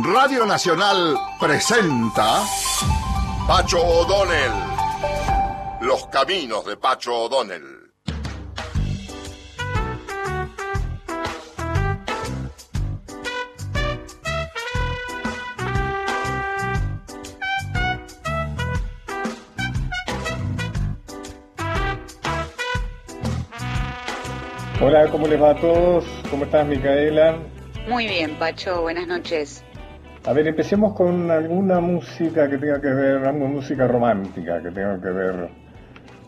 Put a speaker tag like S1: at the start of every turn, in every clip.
S1: Radio Nacional presenta Pacho O'Donnell. Los caminos de Pacho O'Donnell.
S2: Hola, ¿cómo les va a todos? ¿Cómo estás, Micaela?
S3: Muy bien, Pacho, buenas noches.
S2: A ver, empecemos con alguna música que tenga que ver, alguna música romántica que tenga que ver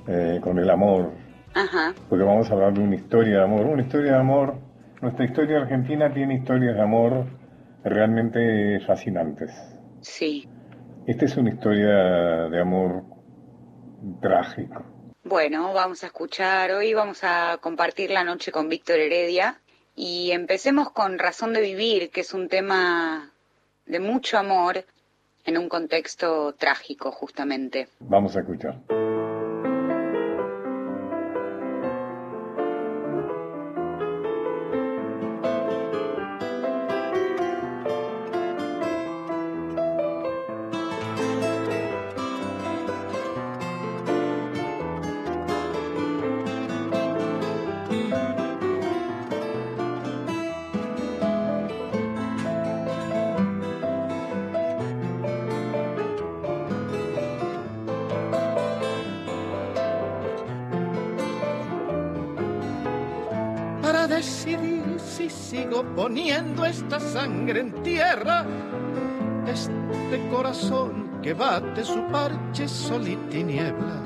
S2: eh, con el amor.
S3: Ajá.
S2: Porque vamos a hablar de una historia de amor. Una historia de amor. Nuestra historia argentina tiene historias de amor realmente fascinantes.
S3: Sí.
S2: Esta es una historia de amor trágico.
S3: Bueno, vamos a escuchar, hoy vamos a compartir la noche con Víctor Heredia y empecemos con Razón de Vivir, que es un tema de mucho amor en un contexto trágico justamente.
S2: Vamos a escuchar.
S4: Poniendo esta sangre en tierra, este corazón que bate su parche sol y tiniebla,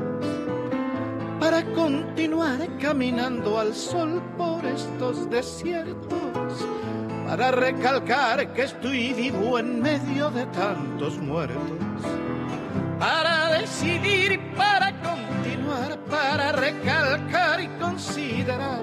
S4: para continuar caminando al sol por estos desiertos, para recalcar que estoy vivo en medio de tantos muertos, para decidir, para continuar, para recalcar y considerar,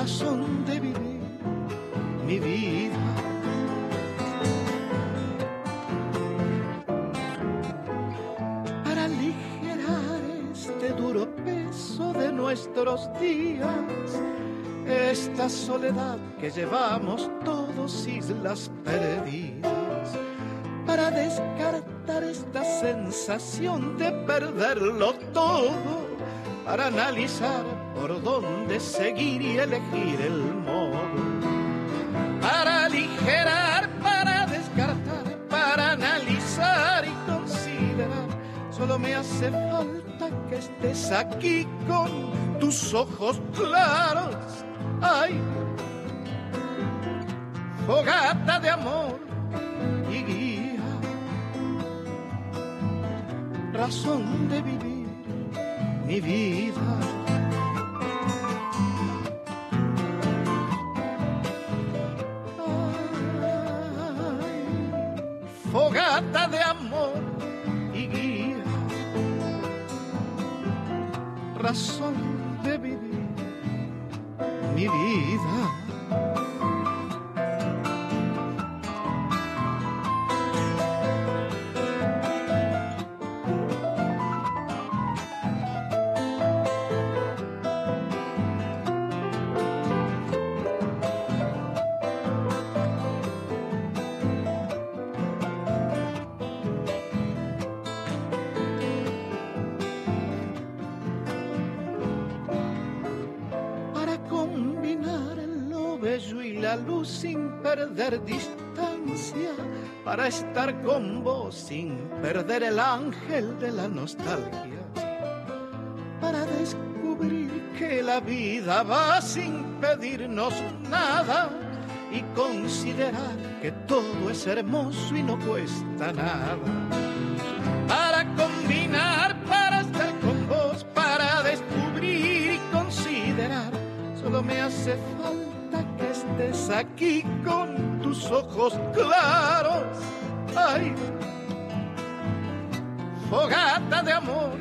S4: Razón de vivir mi vida. Para aligerar este duro peso de nuestros días, esta soledad que llevamos todos islas perdidas, para descartar esta sensación de perderlo todo, para analizar por dónde seguir y elegir el modo. Para aligerar, para descartar, para analizar y considerar, solo me hace falta que estés aquí con tus ojos claros. Ay, fogata de amor y guía, razón de vivir mi vida. Razón perder distancia, para estar con vos sin perder el ángel de la nostalgia, para descubrir que la vida va sin pedirnos nada y considerar que todo es hermoso y no cuesta nada. Para combinar, para estar con vos, para descubrir y considerar, solo me hace falta aquí con tus ojos claros. Ay, fogata de amor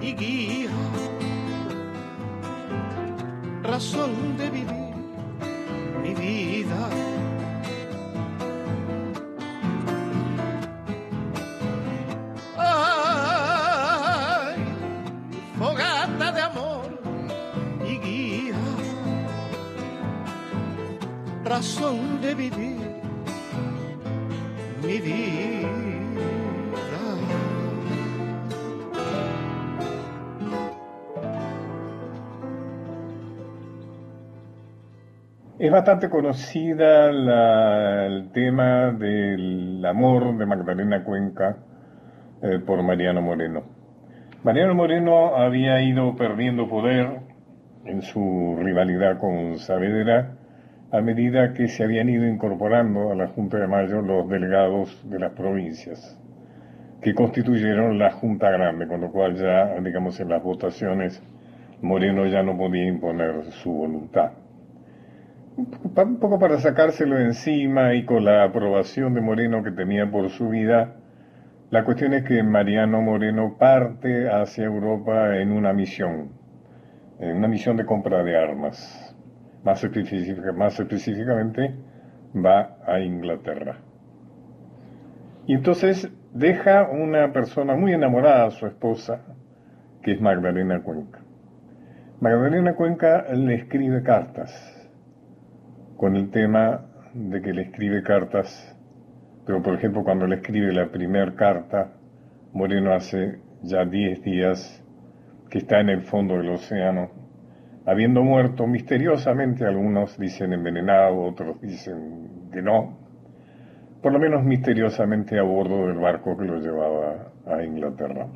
S4: y guía, razón de vivir mi vida. Razón de vivir mi vida.
S2: Es bastante conocida la- el tema del amor de Magdalena Cuenca eh, por Mariano Moreno. Mariano Moreno había ido perdiendo poder en su rivalidad con Saavedra a medida que se habían ido incorporando a la Junta de Mayo los delegados de las provincias, que constituyeron la Junta Grande, con lo cual ya, digamos, en las votaciones Moreno ya no podía imponer su voluntad un poco para sacárselo encima y con la aprobación de Moreno que tenía por su vida, la cuestión es que Mariano Moreno parte hacia Europa en una misión, en una misión de compra de armas. Más, específica- más específicamente, va a Inglaterra. Y entonces deja una persona muy enamorada, su esposa, que es Magdalena Cuenca. Magdalena Cuenca le escribe cartas con el tema de que le escribe cartas, pero por ejemplo cuando le escribe la primera carta, Moreno hace ya 10 días que está en el fondo del océano, habiendo muerto misteriosamente, algunos dicen envenenado, otros dicen que no, por lo menos misteriosamente a bordo del barco que lo llevaba a Inglaterra.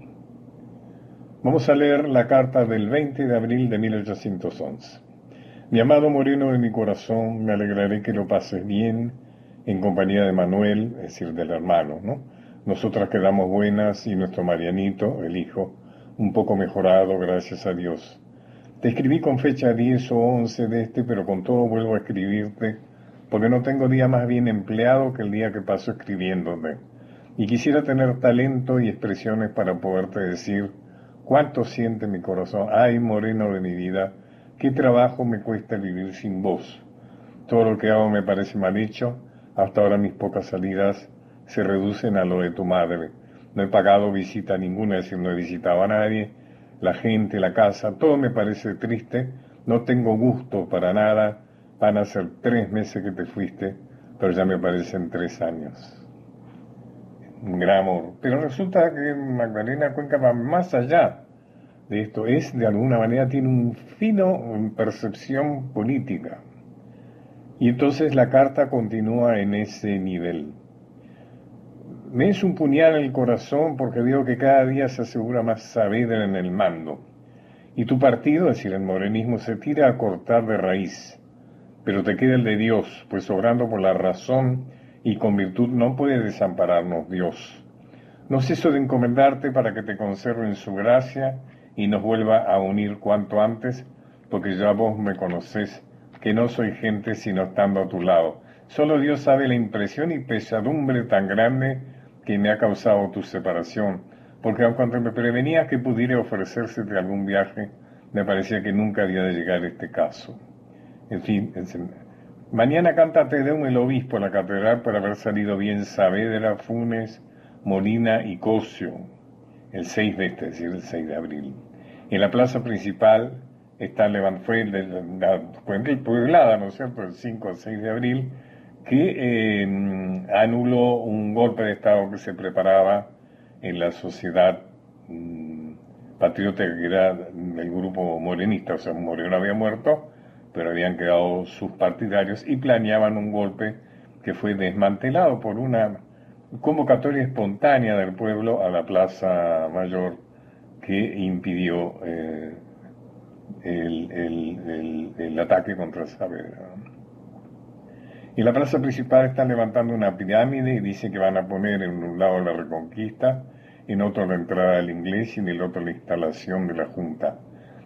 S2: Vamos a leer la carta del 20 de abril de 1811. Mi amado Moreno de mi corazón, me alegraré que lo pases bien en compañía de Manuel, es decir, del hermano, ¿no? Nosotras quedamos buenas y nuestro Marianito, el hijo, un poco mejorado, gracias a Dios. Te escribí con fecha 10 o 11 de este, pero con todo vuelvo a escribirte, porque no tengo día más bien empleado que el día que paso escribiéndote. Y quisiera tener talento y expresiones para poderte decir cuánto siente mi corazón. Ay, Moreno de mi vida, qué trabajo me cuesta vivir sin vos. Todo lo que hago me parece mal hecho. Hasta ahora mis pocas salidas se reducen a lo de tu madre. No he pagado visita ninguna, es decir, no he visitado a nadie. La gente, la casa, todo me parece triste. No tengo gusto para nada. Van a ser tres meses que te fuiste, pero ya me parecen tres años. Un gran amor. Pero resulta que Magdalena Cuenca va más allá de esto. Es, de alguna manera, tiene un fino en percepción política. Y entonces la carta continúa en ese nivel. Me es un puñal el corazón porque veo que cada día se asegura más Saavedra en el mando. Y tu partido, es decir, el morenismo, se tira a cortar de raíz. Pero te queda el de Dios, pues obrando por la razón y con virtud no puede desampararnos Dios. No ceso de encomendarte para que te conserve en su gracia y nos vuelva a unir cuanto antes, porque ya vos me conocés, que no soy gente sino estando a tu lado. Solo Dios sabe la impresión y pesadumbre tan grande que me ha causado tu separación, porque aun cuando me prevenías que pudiera ofrecérsete algún viaje, me parecía que nunca había de llegar este caso. En fin, mañana canta Te Deum el obispo en la catedral por haber salido bien Saavedra, Funes, Molina y Cosio, el 6 de este, es decir, el 6 de abril. En la plaza principal está Levan, fue la, la cuenca poblada, ¿no es cierto?, el 5 al 6 de abril, que eh, anuló un golpe de Estado que se preparaba en la sociedad mm, patriótica que era el grupo morenista, o sea, Moreno había muerto, pero habían quedado sus partidarios y planeaban un golpe que fue desmantelado por una convocatoria espontánea del pueblo a la Plaza Mayor que impidió eh, el, el- el- el ataque contra Saavedra. Y la plaza principal están levantando una pirámide y dicen que van a poner en un lado la reconquista, en otro la entrada del inglés y en el otro la instalación de la Junta.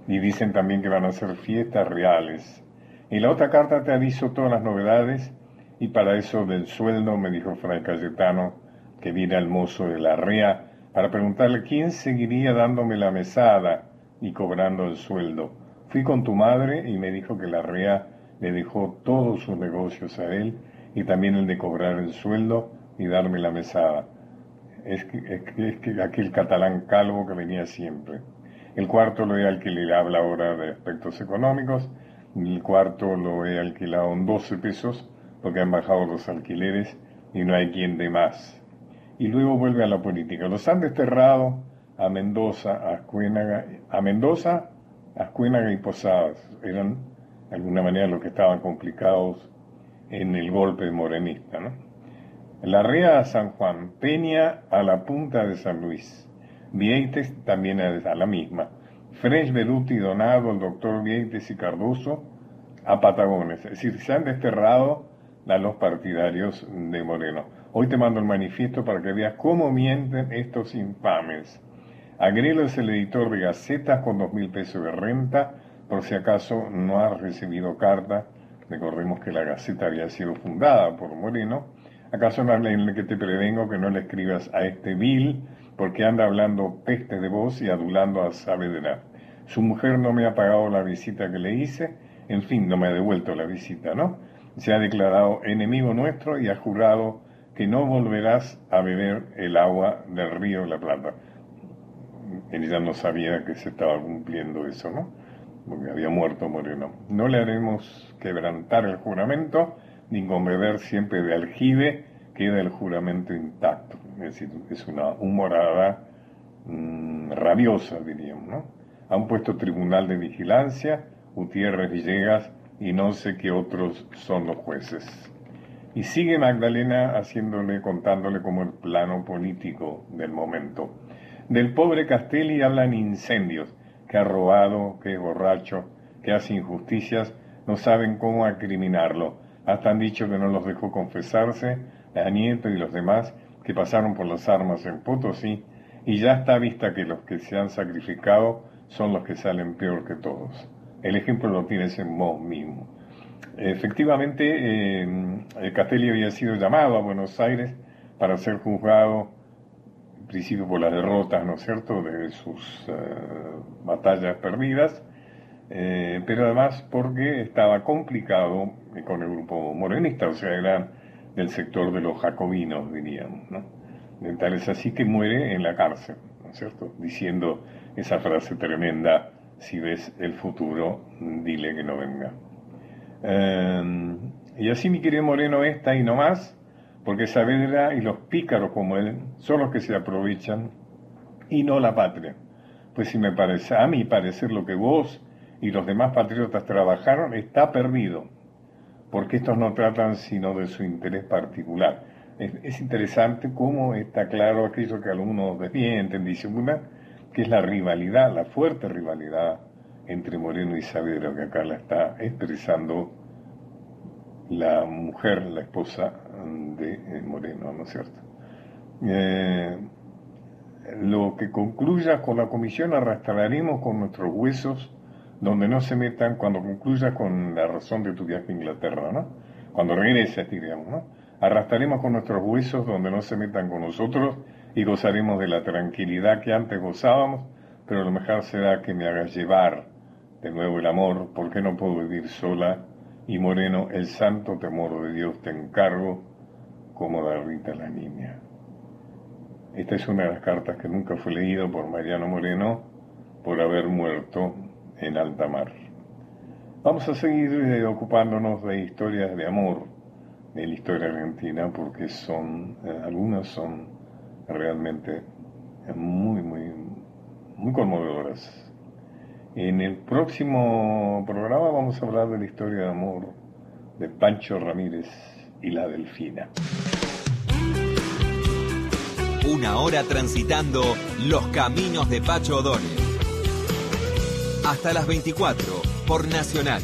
S2: Y dicen también que van a hacer fiestas reales. Y la otra carta te aviso todas las novedades y para eso del sueldo me dijo Fray Cayetano que viene al mozo de la REA para preguntarle quién seguiría dándome la mesada y cobrando el sueldo. Fui con tu madre y me dijo que la REA le dejó todos sus negocios a él y también el de cobrar el sueldo y darme la mesada. Es que, es que, aquel catalán calvo que venía siempre. El cuarto lo he alquilado, habla ahora de aspectos económicos, el cuarto lo he alquilado en 12 pesos porque han bajado los alquileres y no hay quien de más y luego vuelve a la política. Los han desterrado a Mendoza, a Ascuénaga, a Mendoza, Ascuénaga y Posadas. Eran de alguna manera los que estaban complicados en el golpe morenista. ¿no? La Ría a San Juan, Peña a la punta de San Luis, Vieites también a la misma, French, Beruti, Donado, el doctor Vieites y Cardoso a Patagones. Es decir, se han desterrado a los partidarios de Moreno. Hoy te mando el manifiesto para que veas cómo mienten estos infames. Agrelo es el editor de Gacetas con dos mil pesos de renta, por si acaso no has recibido carta. Recordemos que la Gaceta había sido fundada por Moreno. ¿Acaso no en que te prevengo que no le escribas a este vil porque anda hablando peste de vos y adulando a Saavedra? Su mujer no me ha pagado la visita que le hice, en fin, no me ha devuelto la visita, ¿no? Se ha declarado enemigo nuestro y ha jurado que no volverás a beber el agua del río de la Plata. Ella no sabía que se estaba cumpliendo eso, ¿no? Porque había muerto Moreno. No le haremos quebrantar el juramento, ni con beber siempre de aljibe queda el juramento intacto. Es decir, es una humorada mm, rabiosa, diríamos, ¿no? Han puesto tribunal de vigilancia, Gutiérrez Villegas y no sé qué otros son los jueces. Y sigue Magdalena haciéndole, contándole como el plano político del momento. Del pobre Castelli hablan incendios, que ha robado, que es borracho, que hace injusticias, no saben cómo acriminarlo. Hasta han dicho que no los dejó confesarse, a Nieto y los demás que pasaron por las armas en Potosí, y ya está vista que los que se han sacrificado son los que salen peor que todos. El ejemplo lo tienes en vos mismo. Efectivamente, eh, Castelli había sido llamado a Buenos Aires para ser juzgado, principio por las derrotas, ¿no es cierto?, de sus eh, batallas perdidas, eh, pero además porque estaba complicado con el grupo morenista, o sea, era del sector de los jacobinos, diríamos, ¿no? Así que muere en la cárcel, ¿no es cierto?, diciendo esa frase tremenda, si ves el futuro, dile que no venga. Em, y así mi querido Moreno está y no más, porque Saavedra y los pícaros como él son los que se aprovechan y no la patria. Pues si me parece, a mí parecer lo que vos y los demás patriotas trabajaron está perdido, porque estos no tratan sino de su interés particular. Es, interesante cómo está claro aquello que algunos desmienten, disimulan, que es la rivalidad, la fuerte rivalidad entre Moreno y Saavedra, que acá la está expresando la mujer, la esposa de eh, Moreno, ¿no es cierto? Eh, lo que concluya con la comisión arrastraremos con nuestros huesos donde no se metan cuando concluya con la razón de tu viaje a Inglaterra, ¿no? Cuando regreses, diríamos, ¿no? Arrastraremos con nuestros huesos donde no se metan con nosotros y gozaremos de la tranquilidad que antes gozábamos, pero lo mejor será que me hagas llevar de nuevo el amor, porque no puedo vivir sola, y Moreno, el santo temor de Dios te encargo, como da Rita la niña. Esta es una de las cartas que nunca fue leído por Mariano Moreno por haber muerto en alta mar. Vamos a seguir eh, ocupándonos de historias de amor de la historia argentina porque son, eh, algunas son realmente muy, muy, muy conmovedoras. En el próximo programa vamos a hablar de la historia de amor de Pancho Ramírez y la Delfina.
S5: Una hora transitando los caminos de Pacho O'Donnell. Hasta las 24 por Nacional.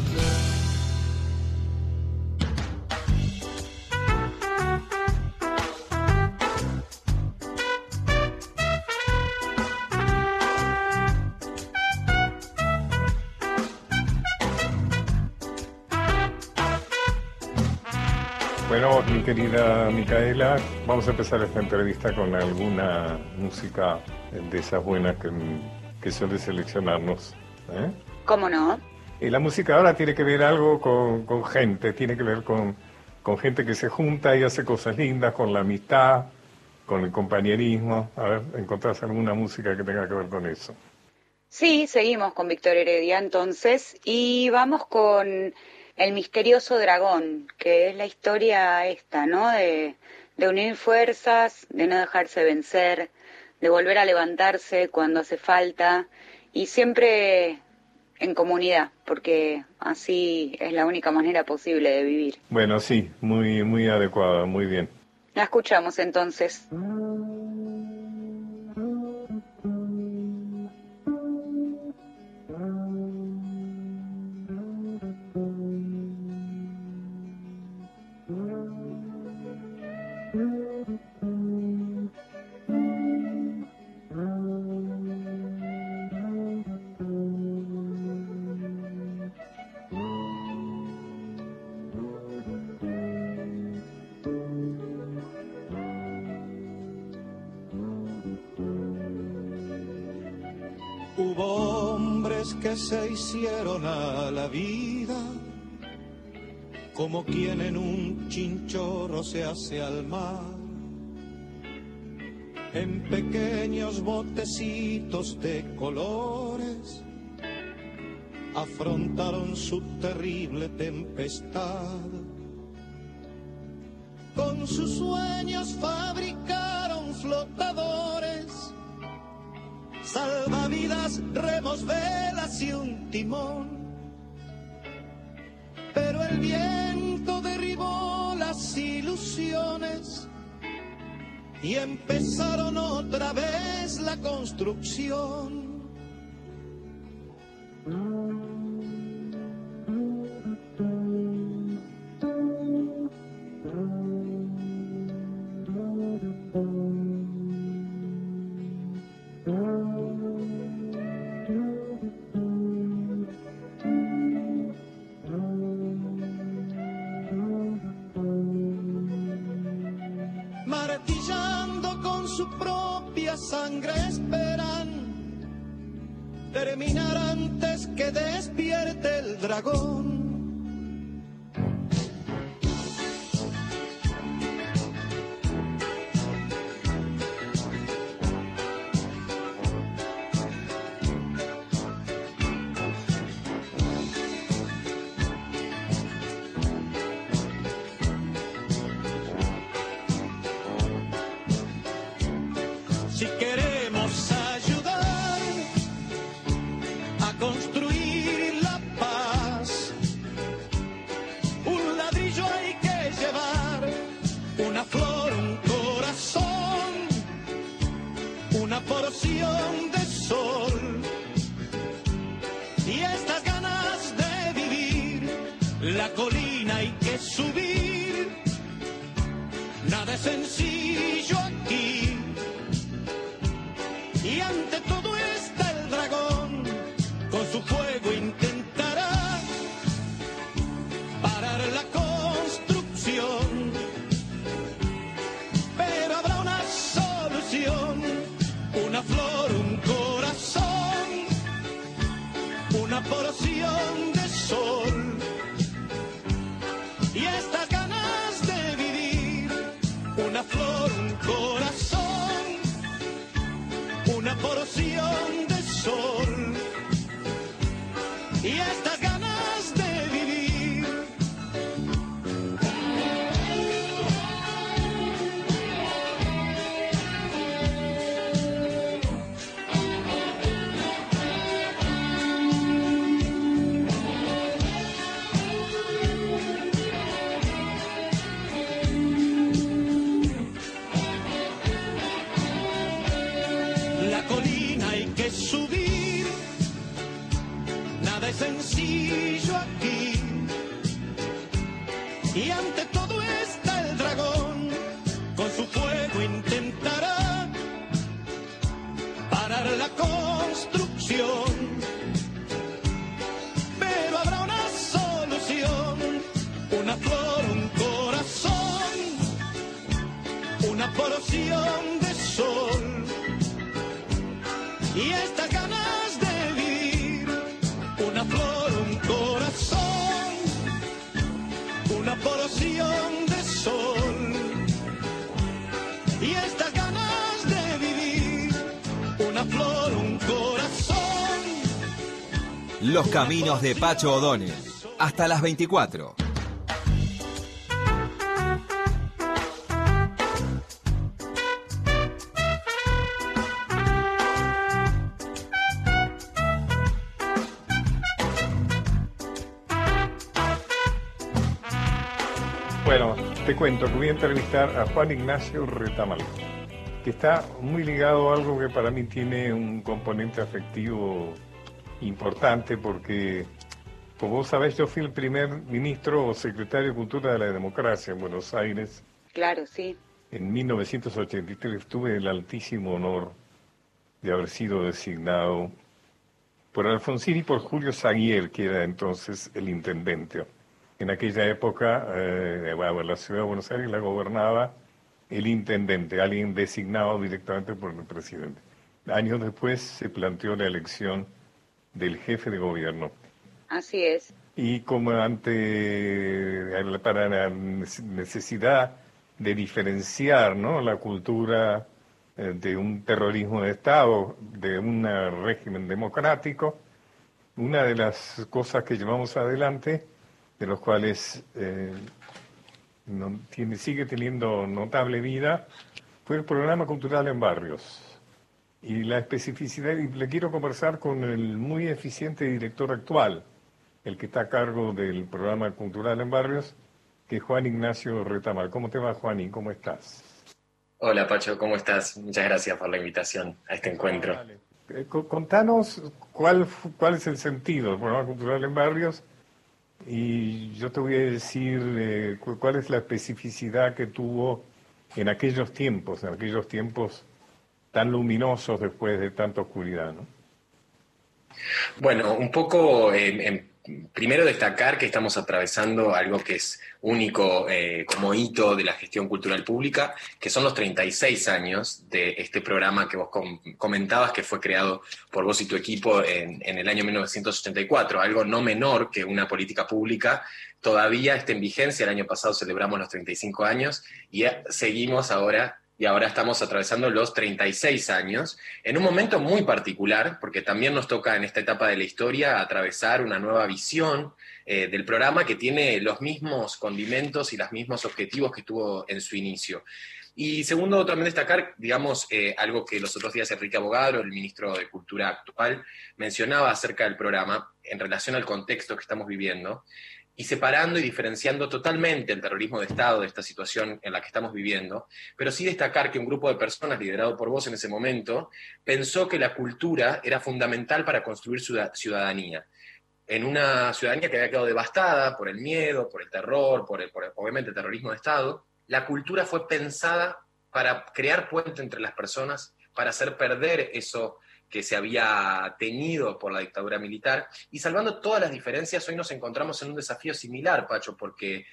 S2: Querida Micaela, vamos a empezar esta entrevista con alguna música de esas buenas que, que suele seleccionarnos. ¿eh?
S3: ¿Cómo no?
S2: Y la música ahora tiene que ver algo con, con gente, tiene que ver con, con gente que se junta y hace cosas lindas, con la amistad, con el compañerismo. A ver, ¿encontrás alguna música que tenga que ver con eso?
S3: Sí, seguimos con Víctor Heredia entonces y vamos con El misterioso dragón, que es la historia esta, ¿no? De, de unir fuerzas, de no dejarse vencer, de volver a levantarse cuando hace falta y siempre en comunidad, porque así es la única manera posible de vivir.
S2: Bueno, sí, muy, muy adecuada, muy bien.
S3: La escuchamos entonces.
S4: Hubo se hicieron a la vida como quien en un chinchorro se hace al mar. En pequeños botecitos de colores afrontaron su terrible tempestad. Con sus sueños fabricaron flotadores salvavidas, un timón. Pero el viento derribó las ilusiones y empezaron otra vez la construcción.
S5: Caminos de Pacho O'Donnell. Hasta las 24.
S2: Bueno, te cuento que voy a entrevistar a Juan Ignacio Retamal, que está muy ligado a algo que para mí tiene un componente afectivo importante porque, como vos sabés, yo fui el primer ministro o secretario de Cultura de la Democracia en Buenos Aires.
S3: Claro, sí.
S2: En 1983 tuve el altísimo honor de haber sido designado por Alfonsín y por Julio Saguier, que era entonces el intendente. En aquella época, eh, la ciudad de Buenos Aires la gobernaba el intendente, alguien designado directamente por el presidente. Años después se planteó la elección del jefe de gobierno.
S3: Así es.
S2: Y como ante, para la necesidad de diferenciar ¿no? la cultura eh, de un terrorismo de Estado, de un régimen democrático, una de las cosas que llevamos adelante de los cuales eh, no, tiene, sigue teniendo notable vida, fue el programa cultural en barrios. Y la especificidad, y le quiero conversar con el muy eficiente director actual, el que está a cargo del programa cultural en barrios, que es Juan Ignacio Retamal. ¿Cómo te va, Juan, y cómo estás?
S6: Hola, Pacho, ¿cómo estás? Muchas gracias por la invitación a este encuentro.
S2: Eh, contanos cuál, cuál es el sentido del programa cultural en barrios y yo te voy a decir eh, cuál es la especificidad que tuvo en aquellos tiempos, en aquellos tiempos tan luminosos después de tanta oscuridad, ¿no?
S6: Bueno, un poco en primero destacar que estamos atravesando algo que es único eh, como hito de la gestión cultural pública, que son los 36 años de este programa que vos comentabas que fue creado por vos y tu equipo en, en, el año 1984, algo no menor que una política pública. Todavía está en vigencia, el año pasado celebramos los 35 años y seguimos ahora y ahora estamos atravesando los 36 años, en un momento muy particular, porque también nos toca en esta etapa de la historia atravesar una nueva visión eh, del programa que tiene los mismos condimentos y los mismos objetivos que tuvo en su inicio. Y segundo, también destacar, digamos, eh, algo que los otros días Enrique Abogado, el ministro de Cultura actual, mencionaba acerca del programa en relación al contexto que estamos viviendo, y separando y diferenciando totalmente el terrorismo de Estado de esta situación en la que estamos viviendo, pero sí destacar que un grupo de personas liderado por vos en ese momento pensó que la cultura era fundamental para construir ciudadanía. En una ciudadanía que había quedado devastada por el miedo, por el terror, por, el, obviamente el terrorismo de Estado, la cultura fue pensada para crear puente entre las personas, para hacer perder eso que se había tenido por la dictadura militar. Y salvando todas las diferencias, hoy nos encontramos en un desafío similar, Pacho, porque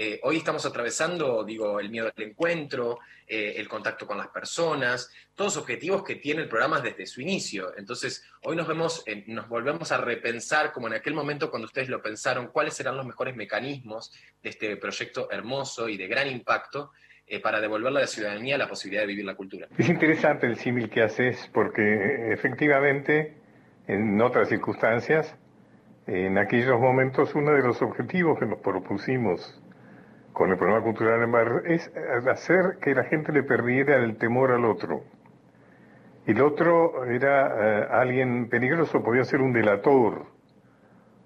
S6: eh, hoy estamos atravesando, digo, el miedo al encuentro, eh, el contacto con las personas, todos objetivos que tiene el programa desde su inicio. Entonces, hoy nos vemos, nos volvemos a repensar, como en aquel momento cuando ustedes lo pensaron, cuáles serán los mejores mecanismos de este proyecto hermoso y de gran impacto eh, para devolverle a la ciudadanía la posibilidad de vivir la cultura.
S2: Es interesante el símil que haces porque eh, efectivamente en otras circunstancias, en aquellos momentos uno de los objetivos que nos propusimos con el programa cultural en barrio es hacer que la gente le perdiera el temor al otro. El otro era eh, alguien peligroso, podía ser un delator,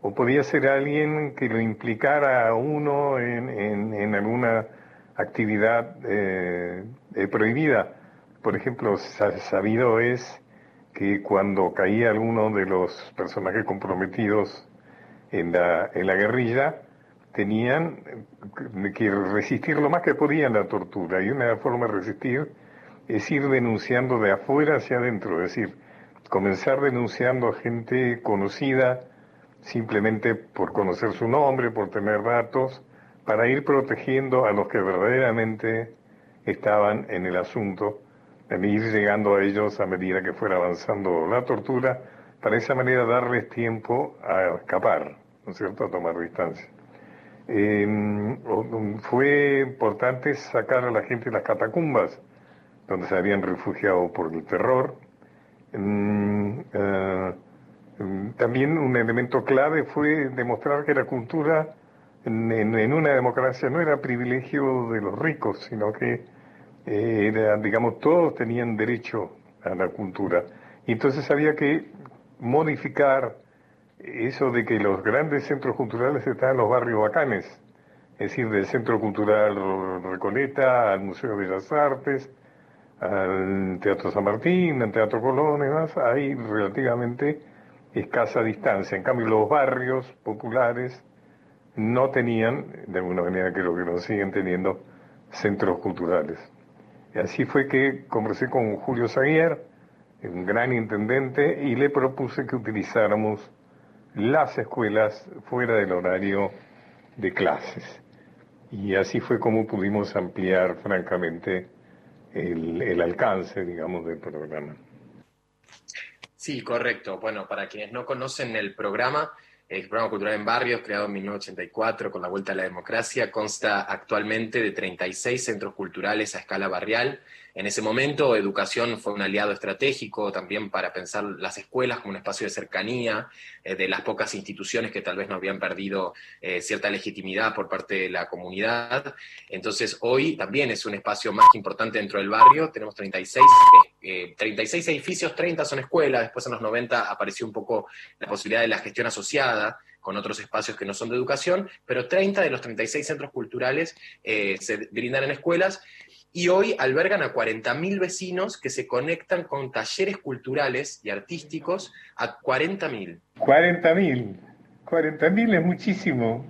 S2: o podía ser alguien que lo implicara a uno en, en alguna actividad eh, eh, prohibida. Por ejemplo, sabido es que cuando caía alguno de los personajes comprometidos en la, en la guerrilla, tenían que resistir lo más que podían la tortura. Y una forma de resistir es ir denunciando de afuera hacia adentro, es decir, comenzar denunciando a gente conocida simplemente por conocer su nombre, por tener datos, para ir protegiendo a los que verdaderamente estaban en el asunto, de ir llegando a ellos a medida que fuera avanzando la tortura, para esa manera darles tiempo a escapar, ¿no es cierto?, a tomar distancia. Em, fue importante sacar a la gente de las catacumbas, donde se habían refugiado por el terror. Mm, eh, mm, también un elemento clave fue demostrar que la cultura en, una democracia no era privilegio de los ricos, sino que eh, era, digamos, todos tenían derecho a la cultura. Y entonces había que modificar eso de que los grandes centros culturales están en los barrios bacanes, es decir, del Centro Cultural Recoleta al Museo de Bellas Artes, al Teatro San Martín, al Teatro Colón y demás, hay relativamente escasa distancia. En cambio, los barrios populares no tenían, de alguna manera creo que no siguen teniendo, centros culturales. Y así fue que conversé con Julio Zaguier, un gran intendente, y le propuse que utilizáramos las escuelas fuera del horario de clases. Y así fue como pudimos ampliar, francamente, el, el alcance, digamos, del programa.
S6: Sí, correcto. Bueno, para quienes no conocen el programa, el programa cultural en barrios, creado en 1984 con la vuelta a la democracia, consta actualmente de 36 centros culturales a escala barrial en ese momento, educación fue un aliado estratégico también para pensar las escuelas como un espacio de cercanía eh, de las pocas instituciones que tal vez no habían perdido eh, cierta legitimidad por parte de la comunidad. Entonces, hoy también es un espacio más importante dentro del barrio. Tenemos 36, 36 eh, edificios, 30 son escuelas. Después, en los 90, apareció un poco la posibilidad de la gestión asociada con otros espacios que no son de educación, pero 30 de los 36 centros culturales se brindan en escuelas y hoy albergan a 40.000 vecinos que se conectan con talleres culturales y artísticos a 40.000.
S2: 40.000, 40.000 es muchísimo.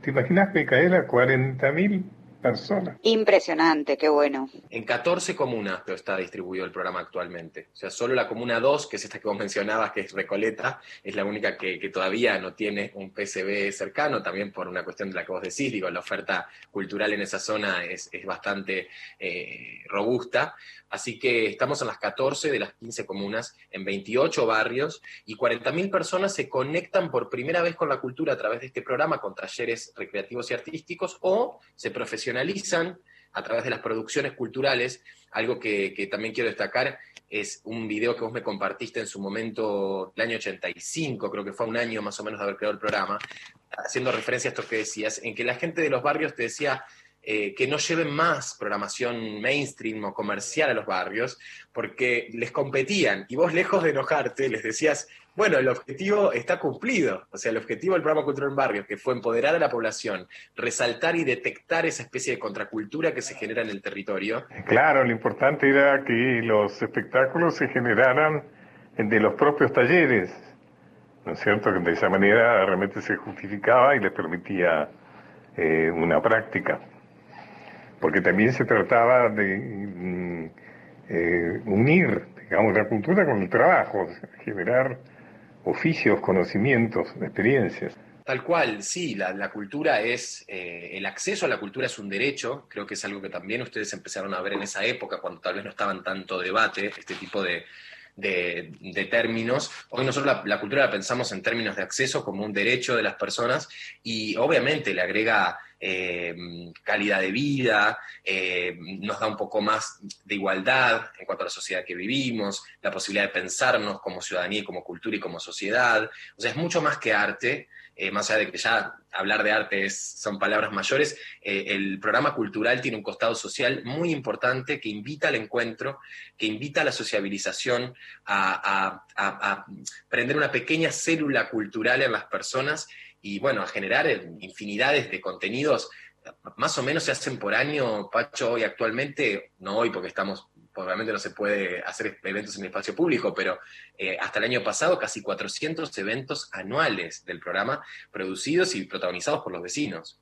S2: ¿Te imaginas, Micaela, 40.000 personas.
S3: Impresionante, qué bueno.
S6: En 14 comunas está distribuido el programa actualmente. O sea, solo la comuna 2, que es esta que vos mencionabas, que es Recoleta, es la única que, todavía no tiene un PCB cercano, también por una cuestión de la que vos decís, digo, la oferta cultural en esa zona es, bastante eh, robusta. Así que estamos en las 14 de las 15 comunas, en 28 barrios, y 40.000 personas se conectan por primera vez con la cultura a través de este programa, con talleres recreativos y artísticos, o se profesionalizan a través de las producciones culturales. Algo que, también quiero destacar es un video que vos me compartiste en su momento, el año 85, creo que fue un año más o menos de haber creado el programa, haciendo referencia a esto que decías, en que la gente de los barrios te decía, eh, que no lleven más programación mainstream o comercial a los barrios, porque les competían y vos lejos de enojarte les decías, bueno, el objetivo está cumplido, o sea, el objetivo del programa Cultural en Barrios, que fue empoderar a la población, resaltar y detectar esa especie de contracultura que se genera en el territorio.
S2: Claro, lo importante era que los espectáculos se generaran de los propios talleres, ¿no es cierto? Que de esa manera realmente se justificaba y les permitía eh, una práctica porque también se trataba de mm, eh, unir, digamos, la cultura con el trabajo, generar oficios, conocimientos, experiencias.
S6: Tal cual, sí, la, cultura es, eh, el acceso a la cultura es un derecho, creo que es algo que también ustedes empezaron a ver en esa época, cuando tal vez no estaban tanto debate, este tipo de, de, términos. Hoy nosotros la, cultura la pensamos en términos de acceso como un derecho de las personas y obviamente le agrega eh, calidad de vida, eh, nos da un poco más de igualdad en cuanto a la sociedad que vivimos, la posibilidad de pensarnos como ciudadanía como cultura y como sociedad. O sea, es mucho más que arte, eh, más allá de que ya hablar de arte son palabras mayores, eh, el programa cultural tiene un costado social muy importante que invita al encuentro, que invita a la sociabilización, a, prender una pequeña célula cultural en las personas y bueno, a generar infinidades de contenidos más o menos se hacen por año, Pacho, hoy actualmente, no hoy porque estamos obviamente no se puede hacer eventos en el espacio público, pero eh, hasta el año pasado casi 400 eventos anuales del programa producidos y protagonizados por los vecinos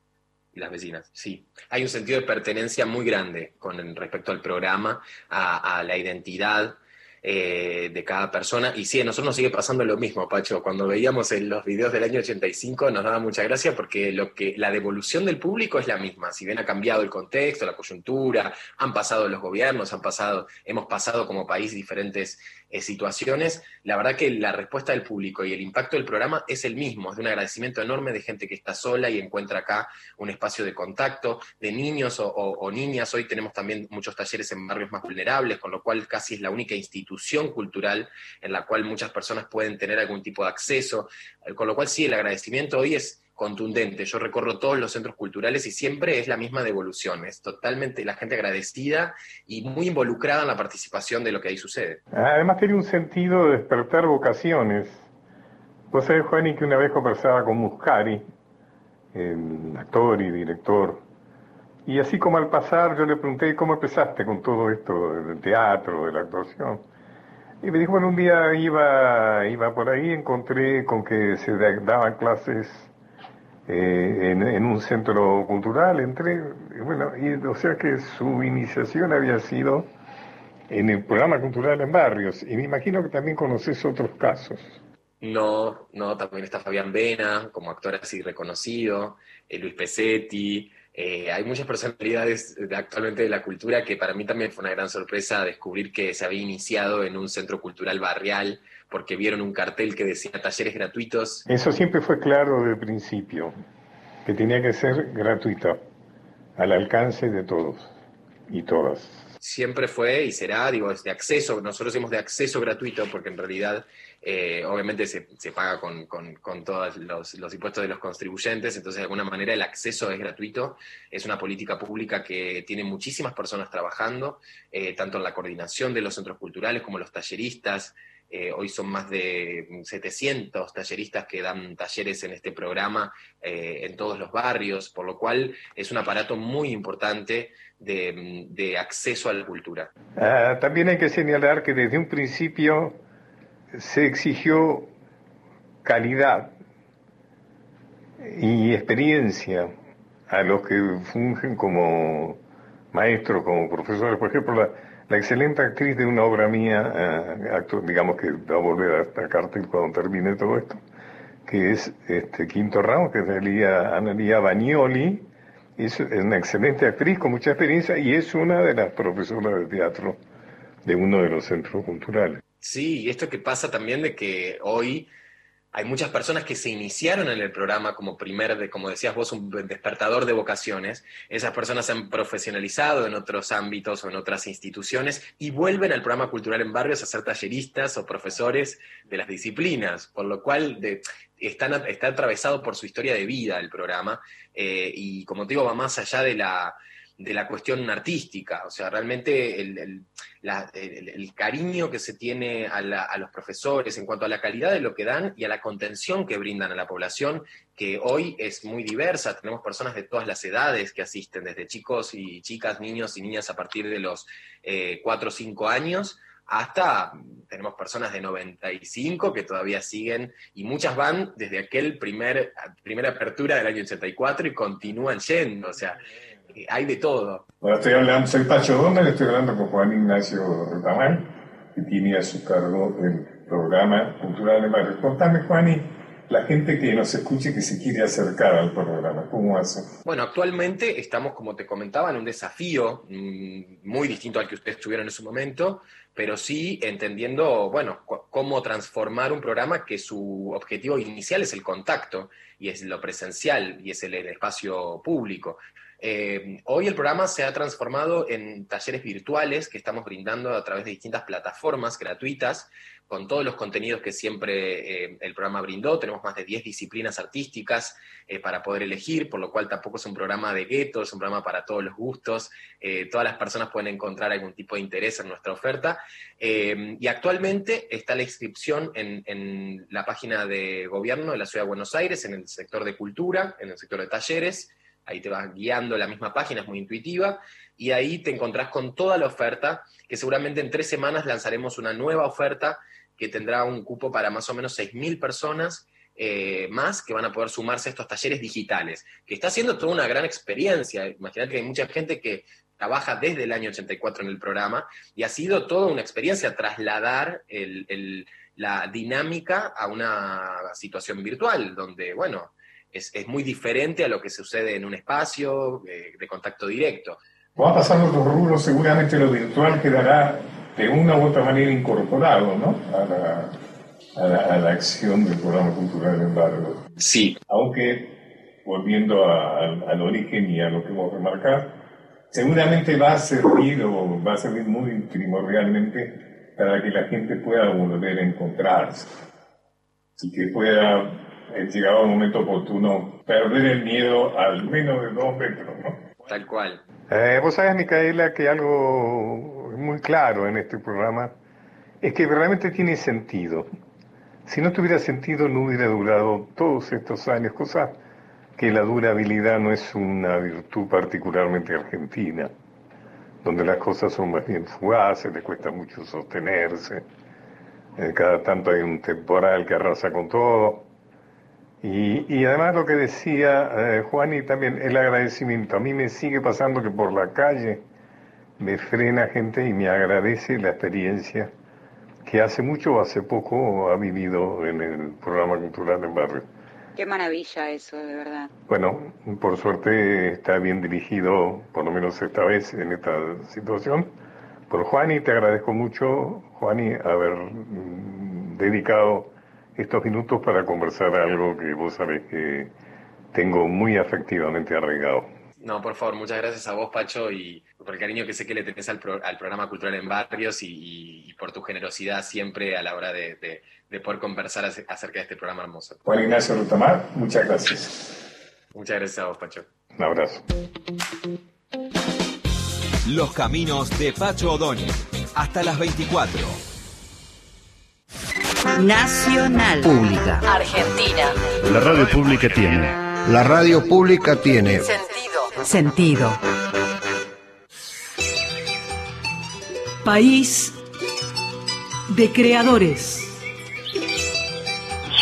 S6: y las vecinas. Sí, hay un sentido de pertenencia muy grande con respecto al programa, a la identidad eh, de cada persona. Y sí, a nosotros nos sigue pasando lo mismo, Pacho. Cuando veíamos en los videos del año 85 nos daba mucha gracia porque lo que la devolución del público es la misma. Si bien ha cambiado el contexto, la coyuntura, han pasado los gobiernos, han pasado, hemos pasado como país diferentes eh, situaciones, la verdad que la respuesta del público y el impacto del programa es el mismo, es de un agradecimiento enorme de gente que está sola y encuentra acá un espacio de contacto, de niños o, niñas. Hoy tenemos también muchos talleres en barrios más vulnerables, con lo cual casi es la única institución cultural en la cual muchas personas pueden tener algún tipo de acceso, eh, con lo cual sí, el agradecimiento hoy es contundente. Yo recorro todos los centros culturales y siempre es la misma devolución. Es totalmente la gente agradecida y muy involucrada en la participación de lo que ahí sucede.
S2: Además tiene un sentido de despertar vocaciones. Vos sabés, Juani, que una vez conversaba con Muscari, actor y director, y así como al pasar yo le pregunté cómo empezaste con todo esto del teatro, de la actuación. Y me dijo, bueno, un día iba, iba por ahí, encontré con que se daban clases eh, en, un centro cultural, entré, bueno, y, o sea que su iniciación había sido en el programa cultural en barrios, y me imagino que también conoces otros casos.
S6: No, no, también está Fabián Vena, como actor así reconocido, eh, Luis Pesetti, eh, hay muchas personalidades actualmente de la cultura que para mí también fue una gran sorpresa descubrir que se había iniciado en un centro cultural barrial porque vieron un cartel que decía talleres gratuitos.
S2: Eso siempre fue claro desde el principio, que tenía que ser gratuito, al alcance de todos y todas.
S6: Siempre fue y será, digo, de acceso, nosotros decimos de acceso gratuito porque en realidad eh, obviamente se, paga con, todos los, impuestos de los contribuyentes, entonces de alguna manera el acceso es gratuito, es una política pública que tiene muchísimas personas trabajando, eh, tanto en la coordinación de los centros culturales como los talleristas, eh, hoy son más de 700 talleristas que dan talleres en este programa en todos los barrios, por lo cual es un aparato muy importante de, acceso a la cultura.
S2: Ah, también hay que señalar que desde un principio se exigió calidad y experiencia a los que fungen como maestros, como profesores. Por ejemplo, la, excelente actriz de una obra mía, eh, digamos que va a volver a esta cartel cuando termine todo esto, que es este Quinto Ramos, que es Analia Bagnoli, es una excelente actriz con mucha experiencia y es una de las profesoras de teatro de uno de los centros culturales.
S6: Sí, y esto que pasa también de que hoy hay muchas personas que se iniciaron en el programa como primer, de, como decías vos, un despertador de vocaciones. Esas personas se han profesionalizado en otros ámbitos o en otras instituciones y vuelven al programa cultural en barrios a ser talleristas o profesores de las disciplinas, por lo cual está atravesado por su historia de vida el programa eh, y como te digo, va más allá de la, de la cuestión artística, o sea, realmente el, cariño que se tiene a, los profesores en cuanto a la calidad de lo que dan y a la contención que brindan a la población, que hoy es muy diversa, tenemos personas de todas las edades que asisten, desde chicos y chicas, niños y niñas a partir de los eh, 4 o 5 años, hasta tenemos personas de 95 que todavía siguen y muchas van desde aquel primer primera apertura del año 84 y continúan yendo, o sea, hay de todo.
S2: Ahora estoy hablando, soy Pacho Donner, estoy hablando con Juan Ignacio Retamán, que tiene a su cargo el programa cultural de Mario. Contame, Juani, la gente que nos escuche que se quiere acercar al programa, ¿cómo hace?
S6: Bueno, actualmente estamos, como te comentaba, en un desafío mm, muy distinto al que ustedes tuvieron en su momento, pero sí entendiendo, bueno, cómo transformar un programa que su objetivo inicial es el contacto y es lo presencial y es el espacio público. Eh, hoy el programa se ha transformado en talleres virtuales que estamos brindando a través de distintas plataformas gratuitas con todos los contenidos que siempre eh, el programa brindó. Tenemos más de 10 disciplinas artísticas eh, para poder elegir, por lo cual tampoco es un programa de gueto, es un programa para todos los gustos. todas las personas pueden encontrar algún tipo de interés en nuestra oferta. y actualmente está la inscripción en, en la página de gobierno de la Ciudad de Buenos Aires, en el sector de cultura, en el sector de talleres ahí te vas guiando la misma página, es muy intuitiva, y ahí te encontrás con toda la oferta, que seguramente en tres semanas lanzaremos una nueva oferta que tendrá un cupo para más o menos 6.000 personas eh, más que van a poder sumarse a estos talleres digitales, que está siendo toda una gran experiencia. Imagínate que hay mucha gente que trabaja desde el año 84 en el programa y ha sido toda una experiencia trasladar la dinámica a una situación virtual, donde, bueno, es, muy diferente a lo que sucede en un espacio eh, de contacto directo.
S2: Va a pasar otros rubros, seguramente lo virtual quedará de una u otra manera incorporado ¿no? a, la, a, la, acción del programa cultural en barrio.
S6: Sí.
S2: Aunque, volviendo al origen y a lo que vos remarcás, seguramente va a servir o va a servir muy primordialmente para que la gente pueda volver a encontrarse y que pueda, eh, llegado el momento oportuno, perder el miedo al menos de dos metros, ¿no?
S6: Tal cual.
S2: Eh, vos sabés, Micaela, que algo muy claro en este programa es que realmente tiene sentido. Si no tuviera sentido, no hubiera durado todos estos años, cosa que la durabilidad no es una virtud particularmente argentina, donde las cosas son más bien fugaces, le cuesta mucho sostenerse, eh, cada tanto hay un temporal que arrasa con todo. Y, además lo que decía eh, Juan y también el agradecimiento. A mí me sigue pasando que por la calle me frena gente y me agradece la experiencia que hace mucho o hace poco ha vivido en el programa cultural en barrio.
S3: Qué maravilla eso, de verdad.
S2: Bueno, por suerte está bien dirigido, por lo menos esta vez, en esta situación, por Juani. Te agradezco mucho, Juani, haber mm, dedicado estos minutos para conversar algo que vos sabés que tengo muy afectivamente arraigado.
S6: No, por favor, muchas gracias a vos, Pacho, y por el cariño que sé que le tenés al, programa Cultural en Barrios y, por tu generosidad siempre a la hora de de poder conversar acerca de este programa hermoso.
S2: Juan Ignacio Rutamar, muchas gracias.
S6: Muchas gracias a vos, Pacho.
S2: Un abrazo.
S5: Los caminos de Pacho O'Donnell. Hasta las 24.
S7: Nacional.
S8: Pública.
S7: Argentina.
S8: La radio pública tiene.
S9: La radio pública tiene.
S7: Sentido.
S8: Sentido.
S10: País de creadores.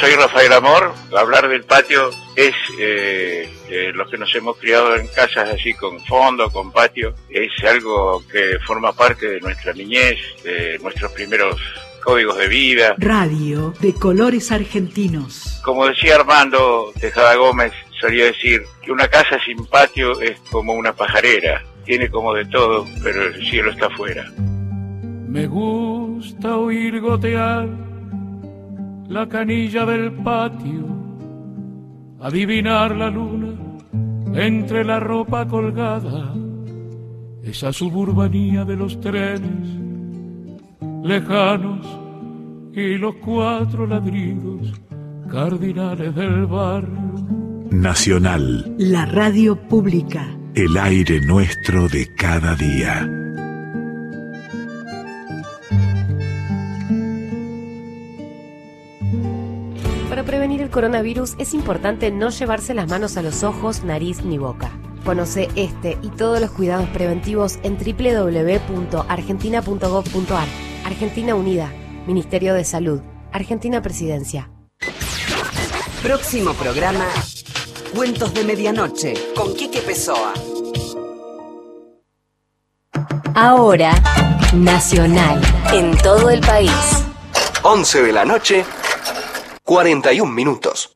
S11: Soy Rafael Amor. Hablar del patio es eh, los que nos hemos criado en casas así con fondo, con patio. Es algo que forma parte de nuestra niñez, de nuestros primeros códigos de vida.
S10: Radio de colores argentinos.
S11: Como decía Armando Tejada Gómez, solía decir que una casa sin patio es como una pajarera. Tiene como de todo, pero el cielo está afuera.
S12: Me gusta oír gotear la canilla del patio, adivinar la luna entre la ropa colgada, esa suburbanía de los trenes lejanos y los cuatro ladridos cardinales del barrio.
S8: Nacional.
S10: La radio pública.
S8: El aire nuestro de cada día.
S13: prevenir el coronavirus es importante no llevarse las manos a los ojos, nariz ni boca. Conoce este y todos los cuidados preventivos en www.argentina.gov.ar. Argentina Unida, Ministerio de Salud, Argentina Presidencia.
S7: Próximo programa, Cuentos de Medianoche, con Quique Pessoa. Ahora, Nacional, en todo el país.
S14: 11 de la noche 41 minutos.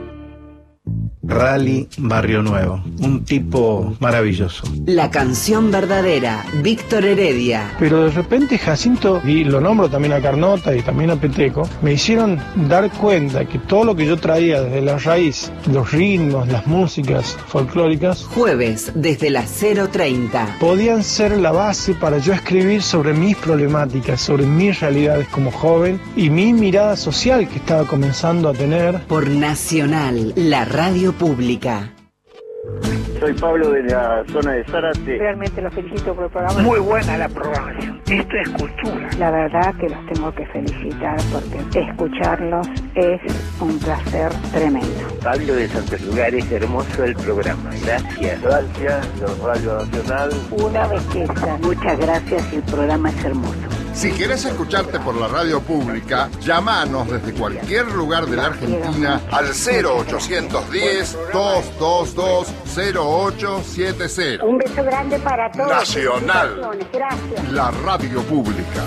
S15: Rally Barrio Nuevo. Un tipo maravilloso.
S7: La canción verdadera, Víctor Heredia.
S15: Pero de repente Jacinto, y lo nombro también a Carnota y también a Peteco, me hicieron dar cuenta que todo lo que yo traía desde la raíz, los ritmos, las músicas folclóricas.
S7: Jueves, desde las 0.30.
S15: Podían ser la base para yo escribir sobre mis problemáticas, sobre mis realidades como joven y mi mirada social que estaba comenzando a tener.
S7: Por Nacional, la radio pública.
S16: Soy Pablo de la zona de Zárate.
S17: Realmente los felicito por el programa.
S18: Muy buena la programación. Esto es cultura.
S17: La verdad que los tengo que felicitar porque escucharlos es un placer tremendo.
S16: Pablo de Santos Lugares, hermoso el programa. Gracias.
S19: Gracias, Radio Nacional.
S17: Una belleza. Muchas gracias y el programa es hermoso.
S1: Si quieres escucharte por la radio pública, llámanos desde cualquier lugar de la Argentina al 0810-222-0870.
S17: Un beso grande para todos.
S1: Nacional.
S17: Gracias.
S1: La radio pública.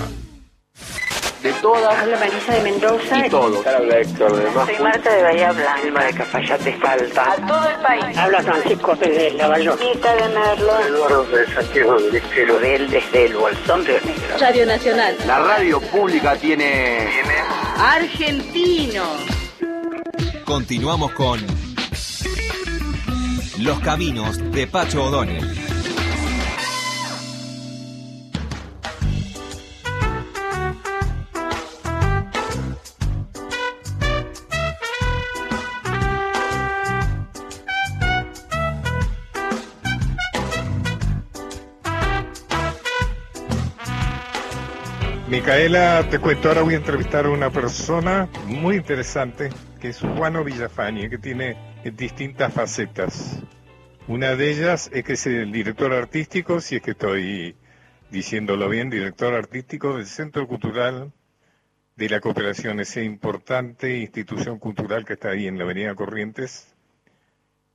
S16: De todas
S17: Habla Marisa de Mendoza.
S16: y todos. Habla Héctor de
S17: Soy Marta de Bahía Blanca.
S16: Alma de Cafayate Salta.
S17: A todo el país. Habla Francisco Pérez Lavalló. Rita de Merlo.
S16: Eduardo de Santiago del Estero. De desde el Bolsón Río Negro.
S17: Radio Nacional.
S16: La radio pública tiene...
S17: Argentino.
S5: Continuamos con Los Caminos de Pacho O'Donnell.
S2: Micaela, te cuento, ahora voy a entrevistar a una persona muy interesante, que es Juano Villafañe, que tiene distintas facetas. Una de ellas es que es el director artístico, si es que estoy diciéndolo bien, director artístico del Centro Cultural de la Cooperación, esa importante institución cultural que está ahí en la Avenida Corrientes,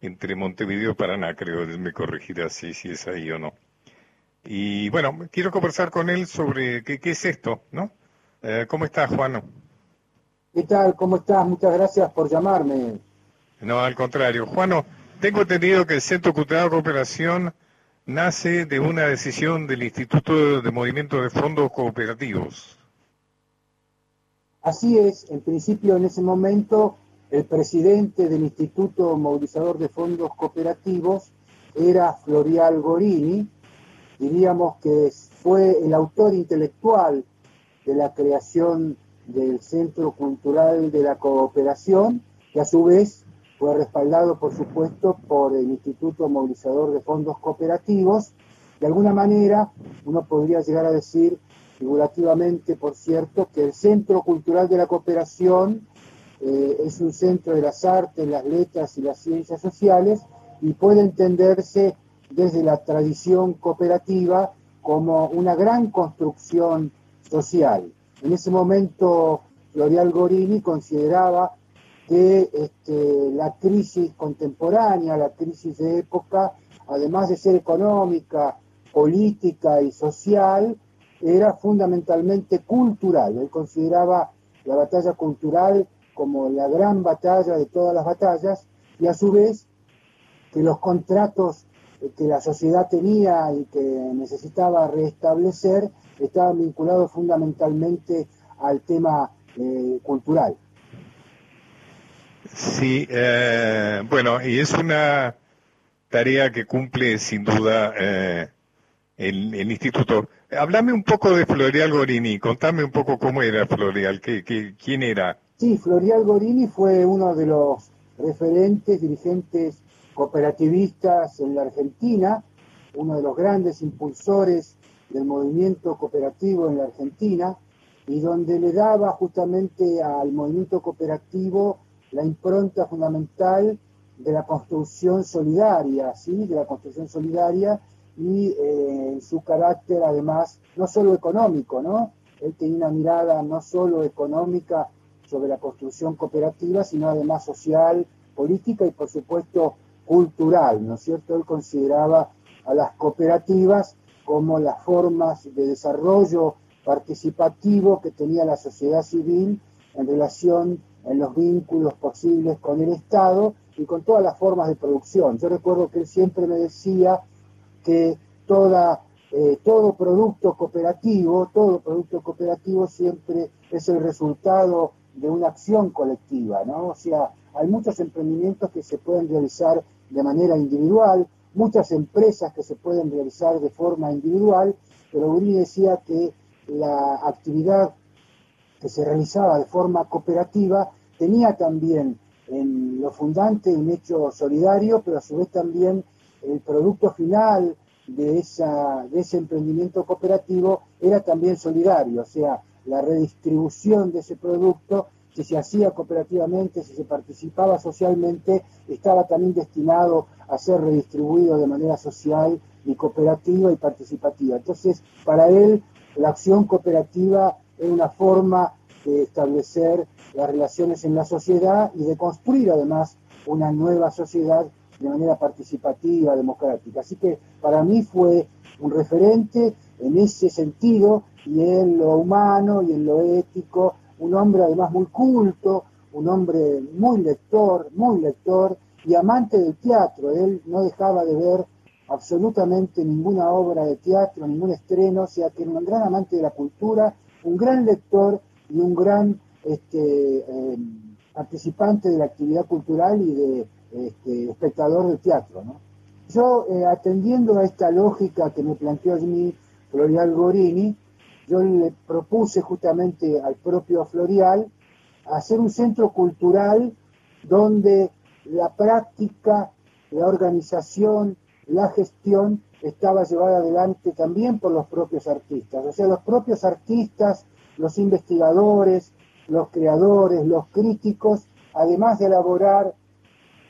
S2: entre Montevideo y Paraná, creo, me corregirá si, si es ahí o no. Y bueno, quiero conversar con él sobre qué, qué es esto, ¿no? Eh, ¿Cómo estás, Juano?
S19: ¿Qué tal? ¿Cómo estás? Muchas gracias por llamarme.
S2: No, al contrario. Juano, tengo entendido que el Centro Cultural de Cooperación nace de una decisión del Instituto de Movimiento de Fondos Cooperativos.
S19: Así es, en principio en ese momento el presidente del Instituto Movilizador de Fondos Cooperativos era Florial Gorini, diríamos que fue el autor intelectual de la creación del Centro Cultural de la Cooperación, que a su vez fue respaldado, por supuesto, por el Instituto Movilizador de Fondos Cooperativos. De alguna manera, uno podría llegar a decir, figurativamente, por cierto, que el Centro Cultural de la Cooperación eh, es un centro de las artes, las letras y las ciencias sociales y puede entenderse desde la tradición cooperativa como una gran construcción social. En ese momento, Florial Gorini consideraba que este, la crisis contemporánea, la crisis de época, además de ser económica, política y social, era fundamentalmente cultural. Él consideraba la batalla cultural como la gran batalla de todas las batallas y a su vez que los contratos que la sociedad tenía y que necesitaba restablecer estaban vinculados fundamentalmente al tema eh, cultural.
S2: Sí, eh, bueno, y es una tarea que cumple sin duda eh, el, el, instituto. Háblame un poco de Florial Gorini, contame un poco cómo era Florial, ¿qué, qué, quién era?
S19: Sí, Florial Gorini fue uno de los referentes, dirigentes cooperativistas en la Argentina, uno de los grandes impulsores del movimiento cooperativo en la Argentina, y donde le daba justamente al movimiento cooperativo la impronta fundamental de la construcción solidaria, ¿sí? de la construcción solidaria y eh, su carácter además no solo económico, ¿no? Él tenía una mirada no solo económica sobre la construcción cooperativa, sino además social, política y por supuesto cultural, ¿no es cierto? Él consideraba a las cooperativas como las formas de desarrollo participativo que tenía la sociedad civil en relación en los vínculos posibles con el Estado y con todas las formas de producción. Yo recuerdo que él siempre me decía que eh, todo producto cooperativo, todo producto cooperativo siempre es el resultado de una acción colectiva, ¿no? O sea, hay muchos emprendimientos que se pueden realizar de manera individual, muchas empresas que se pueden realizar de forma individual, pero Uri decía que la actividad que se realizaba de forma cooperativa tenía también en lo fundante un hecho solidario, pero a su vez también el producto final de, esa, de ese emprendimiento cooperativo era también solidario, o sea, la redistribución de ese producto, si se hacía cooperativamente, si se participaba socialmente, estaba también destinado a ser redistribuido de manera social y cooperativa y participativa. Entonces, para él, la acción cooperativa es una forma de establecer las relaciones en la sociedad y de construir además una nueva sociedad de manera participativa, democrática. Así que para mí fue un referente en ese sentido y en lo humano y en lo ético, un hombre además muy culto, un hombre muy lector, muy lector y amante del teatro. Él no dejaba de ver absolutamente ninguna obra de teatro, ningún estreno, o sea que era un gran amante de la cultura, un gran lector y un gran este, eh, participante de la actividad cultural y de este, espectador de teatro. Yo, eh, atendiendo a esta lógica que me planteó a mí Florial Gorini, yo le propuse justamente al propio Florial hacer un centro cultural donde la práctica, la organización, la gestión estaba llevada adelante también por los propios artistas. O sea, los propios artistas, los investigadores, los creadores, los críticos, además de elaborar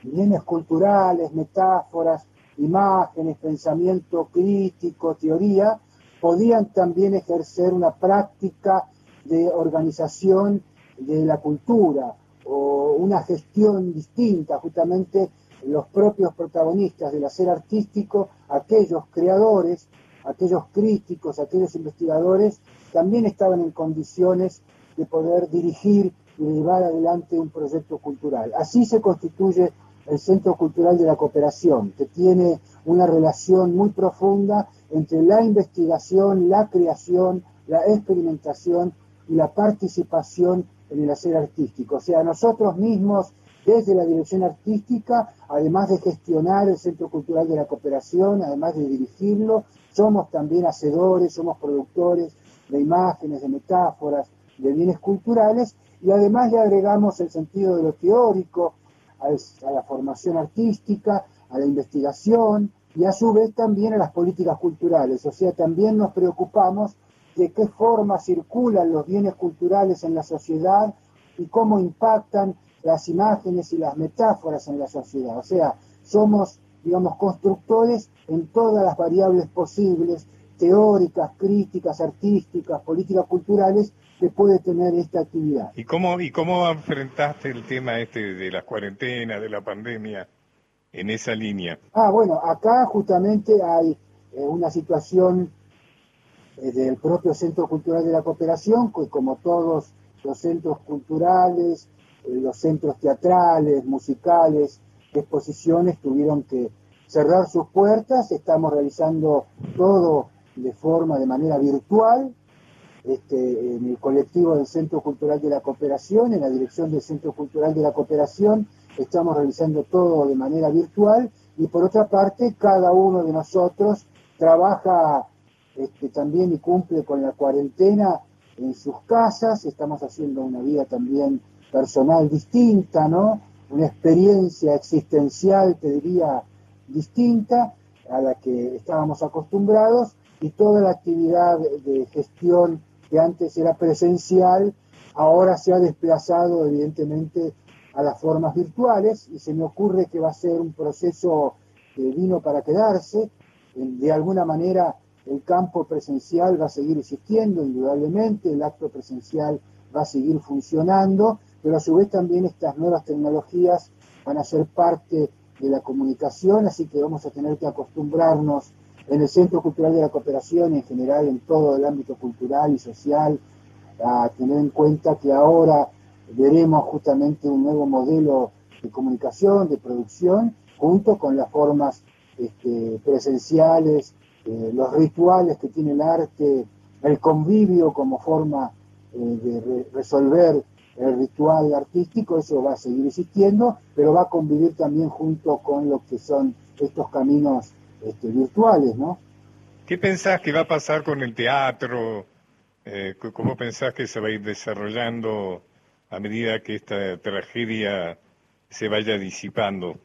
S19: bienes culturales, metáforas, imágenes, pensamiento crítico, teoría, podían también ejercer una práctica de organización de la cultura o una gestión distinta, justamente los propios protagonistas del hacer artístico, aquellos creadores, aquellos críticos, aquellos investigadores, también estaban en condiciones de poder dirigir y llevar adelante un proyecto cultural. Así se constituye el Centro Cultural de la Cooperación, que tiene una relación muy profunda entre la investigación, la creación, la experimentación y la participación en el hacer artístico. O sea, nosotros mismos, desde la dirección artística, además de gestionar el Centro Cultural de la Cooperación, además de dirigirlo, somos también hacedores, somos productores de imágenes, de metáforas, de bienes culturales, y además le agregamos el sentido de lo teórico, a la formación artística, a la investigación y a su vez también a las políticas culturales. O sea, también nos preocupamos de qué forma circulan los bienes culturales en la sociedad y cómo impactan las imágenes y las metáforas en la sociedad. O sea, somos, digamos, constructores en todas las variables posibles, teóricas, críticas, artísticas, políticas culturales, que puede tener esta actividad.
S2: ¿Y cómo, ¿Y cómo enfrentaste el tema este de las cuarentenas, de la pandemia, en esa línea?
S19: Ah, bueno, acá justamente hay eh, una situación eh, del propio Centro Cultural de la Cooperación, que como todos los centros culturales, eh, los centros teatrales, musicales, exposiciones tuvieron que cerrar sus puertas, estamos realizando todo de forma, de manera virtual, este, en el colectivo del Centro Cultural de la Cooperación, en la dirección del Centro Cultural de la Cooperación, estamos realizando todo de manera virtual y por otra parte cada uno de nosotros trabaja este, también y cumple con la cuarentena en sus casas, estamos haciendo una vida también personal distinta, ¿no? Una experiencia existencial, te diría, distinta a la que estábamos acostumbrados y toda la actividad de gestión que antes era presencial, ahora se ha desplazado evidentemente a las formas virtuales y se me ocurre que va a ser un proceso que vino para quedarse. De alguna manera el campo presencial va a seguir existiendo, indudablemente, el acto presencial va a seguir funcionando, pero a su vez también estas nuevas tecnologías van a ser parte de la comunicación, así que vamos a tener que acostumbrarnos en el Centro Cultural de la Cooperación y en general en todo el ámbito cultural y social, a tener en cuenta que ahora veremos justamente un nuevo modelo de comunicación, de producción, junto con las formas este, presenciales, eh, los rituales que tiene el arte, el convivio como forma eh, de resolver el ritual artístico, eso va a seguir existiendo, pero va a convivir también junto con lo que son estos caminos este, virtuales, ¿no?
S2: ¿Qué pensás que va a pasar con el teatro? Eh, ¿Cómo pensás que se va a ir desarrollando a medida que esta tragedia se vaya disipando?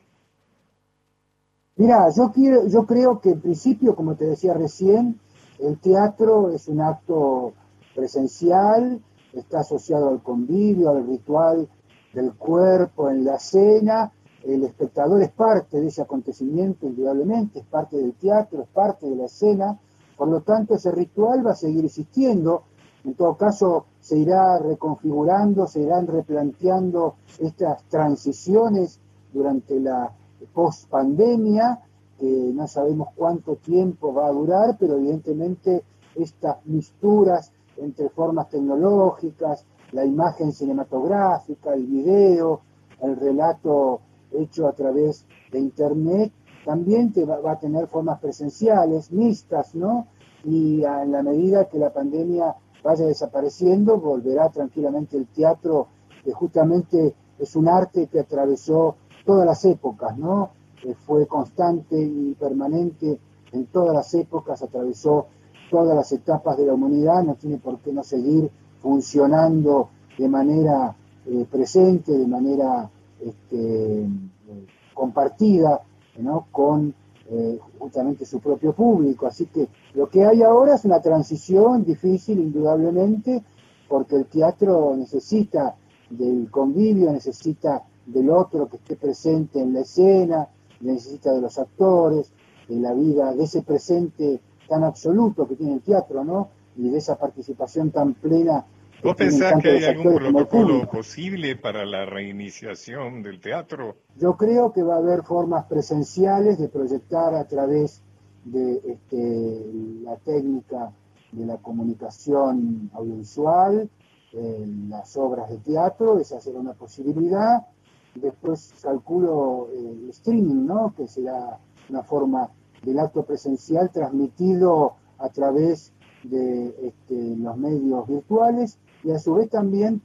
S19: Mira, yo, quiero, yo creo que en principio, como te decía recién, el teatro es un acto presencial, está asociado al convivio, al ritual del cuerpo en la cena, el espectador es parte de ese acontecimiento, indudablemente, es parte del teatro, es parte de la escena, Por lo tanto, ese ritual va a seguir existiendo. En todo caso, se irá reconfigurando, se irán replanteando estas transiciones durante la post-pandemia, que no sabemos cuánto tiempo va a durar, pero evidentemente estas misturas entre formas tecnológicas, la imagen cinematográfica, el video, el relato hecho a través de Internet, también te va, a tener formas presenciales, mixtas, ¿no? Y en la medida que la pandemia vaya desapareciendo, volverá tranquilamente el teatro, que justamente es un arte que atravesó todas las épocas, ¿no? fue constante y permanente en todas las épocas, atravesó todas las etapas de la humanidad, no tiene por qué no seguir funcionando de manera eh, presente, de manera este, compartida, ¿no? con eh, justamente su propio público. Así que lo que hay ahora es una transición difícil, indudablemente, porque el teatro necesita del convivio, necesita del otro que esté presente en la escena, necesita de los actores, de la vida, de ese presente tan absoluto que tiene el teatro, ¿no? Y de esa participación tan plena.
S2: ¿Vos pensás que hay algún protocolo posible para la reiniciación del teatro?
S19: Yo creo que va a haber formas presenciales de proyectar a través de este, la técnica de la comunicación audiovisual, eh, las obras de teatro, esa será una posibilidad después calculo eh, el streaming, ¿no? que será una forma del acto presencial transmitido a través de este, los medios virtuales y a su vez también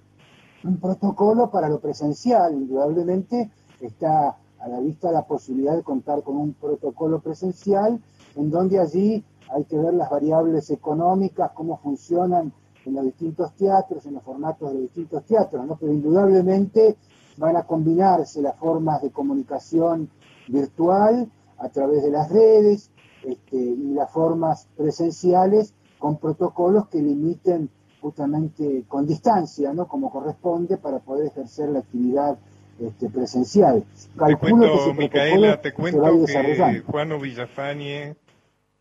S19: un protocolo para lo presencial. Indudablemente está a la vista la posibilidad de contar con un protocolo presencial en donde allí hay que ver las variables económicas, cómo funcionan en los distintos teatros, en los formatos de los distintos teatros, ¿no? pero indudablemente van a combinarse las formas de comunicación virtual a través de las redes este, y las formas presenciales con protocolos que limiten justamente con distancia, ¿no? Como corresponde para poder ejercer la actividad este, presencial.
S2: te cuento, Micaela, te cuento que Juano Villafañe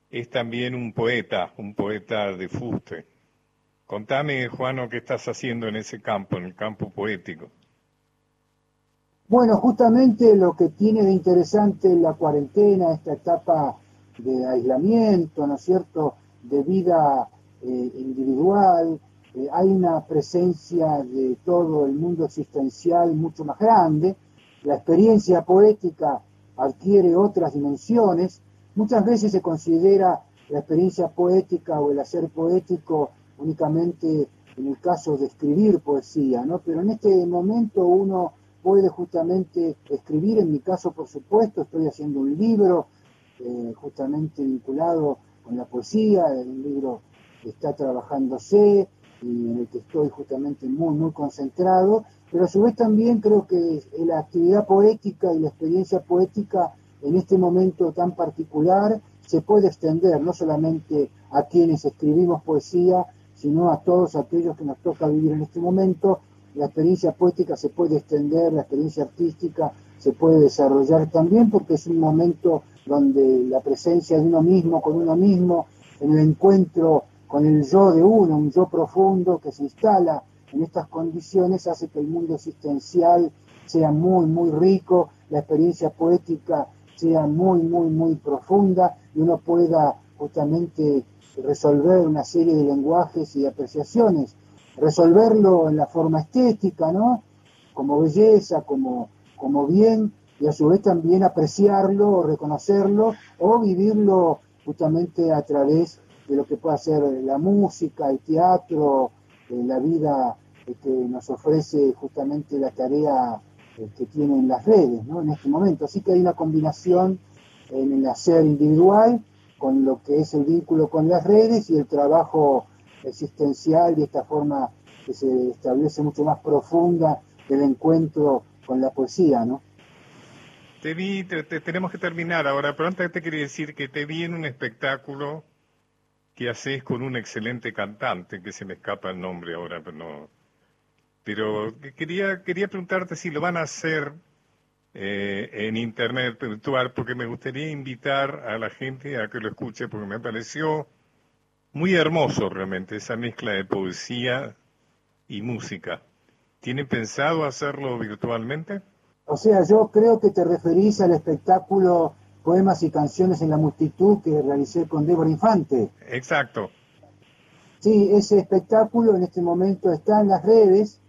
S2: es también un poeta, un poeta de fuste. Contame, Juano, qué estás haciendo en ese campo, en el campo poético.
S19: Bueno, justamente lo que tiene de interesante la cuarentena, esta etapa de aislamiento, ¿no es cierto?, de vida eh, individual, eh, hay una presencia de todo el mundo existencial mucho más grande, la experiencia poética adquiere otras dimensiones, muchas veces se considera la experiencia poética o el hacer poético únicamente en el caso de escribir poesía, ¿no? Pero en este momento uno puede justamente escribir, en mi caso por supuesto, estoy haciendo un libro eh, justamente vinculado con la poesía, un libro está trabajándose en el que estoy justamente muy, muy concentrado, pero a su vez también creo que la actividad poética y la experiencia poética en este momento tan particular se puede extender no solamente a quienes escribimos poesía, sino a todos aquellos que nos toca vivir en este momento. La experiencia poética se puede extender, la experiencia artística se puede desarrollar también porque es un momento donde la presencia de uno mismo con uno mismo, en el encuentro con el yo de uno, un yo profundo que se instala en estas condiciones hace que el mundo existencial sea muy, muy rico, la experiencia poética sea muy, muy, muy profunda y uno pueda justamente resolver una serie de lenguajes y apreciaciones resolverlo en la forma estética, ¿no? Como belleza, como, como bien, y a su vez también apreciarlo reconocerlo o vivirlo justamente a través de lo que puede ser la música, el teatro, eh, la vida eh, que nos ofrece justamente la tarea eh, que tienen las redes ¿no? en este momento. Así que hay una combinación en el hacer individual con lo que es el vínculo con las redes y el trabajo existencial y esta forma que se establece mucho más profunda del encuentro con la poesía, ¿no?
S2: Te vi, tenemos que terminar ahora, pero antes te quería decir que te vi en un espectáculo que haces con un excelente cantante, que se me escapa el nombre ahora, pero no. Pero quería, quería preguntarte si lo van a hacer eh, en internet virtual, porque me gustaría invitar a la gente a que lo escuche, porque me pareció Muy hermoso realmente, esa mezcla de poesía y música. ¿Tiene pensado hacerlo virtualmente?
S19: O sea, yo creo que te referís al espectáculo Poemas y Canciones en la Multitud que realicé con Débora Infante.
S2: Exacto.
S19: Sí, ese espectáculo en este momento está en las redes.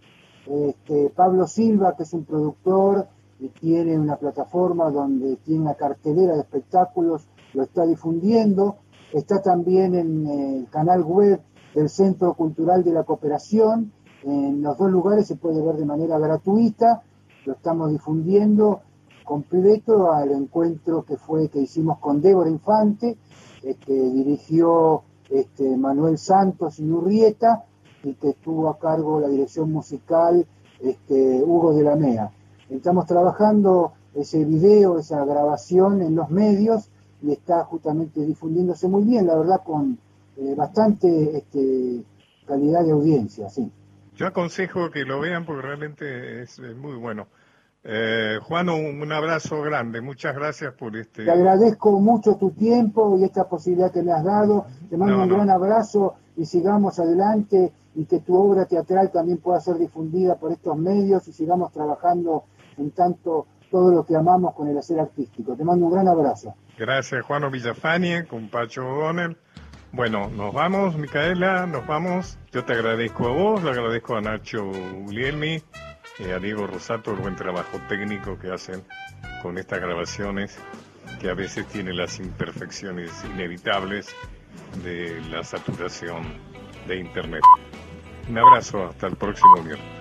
S19: Este, Pablo Silva, que es un productor y tiene una plataforma donde tiene una cartelera de espectáculos, lo está difundiendo. Está también en el canal web del Centro Cultural de la Cooperación. En los dos lugares se puede ver de manera gratuita. Lo estamos difundiendo completo al encuentro que fue que hicimos con Débora Infante, este, dirigió este, Manuel Santos y Urrieta, y que estuvo a cargo la dirección musical este, Hugo de la Mea. Estamos trabajando ese video, esa grabación en los medios y está justamente difundiéndose muy bien, la verdad, con eh, bastante este, calidad de audiencia, sí.
S2: Yo aconsejo que lo vean porque realmente es, muy bueno. Eh, Juan, un, abrazo grande, muchas gracias por este...
S19: Te agradezco mucho tu tiempo y esta posibilidad que me has dado, te mando un gran abrazo y sigamos adelante y que tu obra teatral también pueda ser difundida por estos medios y sigamos trabajando en tanto todo lo que amamos con el hacer artístico. Te mando un gran abrazo.
S2: Gracias, Juano Villafani, con Pacho O'Donnell. Bueno, nos vamos, Micaela, nos vamos. Yo te agradezco a vos, le agradezco a Nacho Guglielmi y a Diego Rosato el buen trabajo técnico que hacen con estas grabaciones, que a veces tienen las imperfecciones inevitables de la saturación de Internet. Un abrazo, hasta el próximo viernes.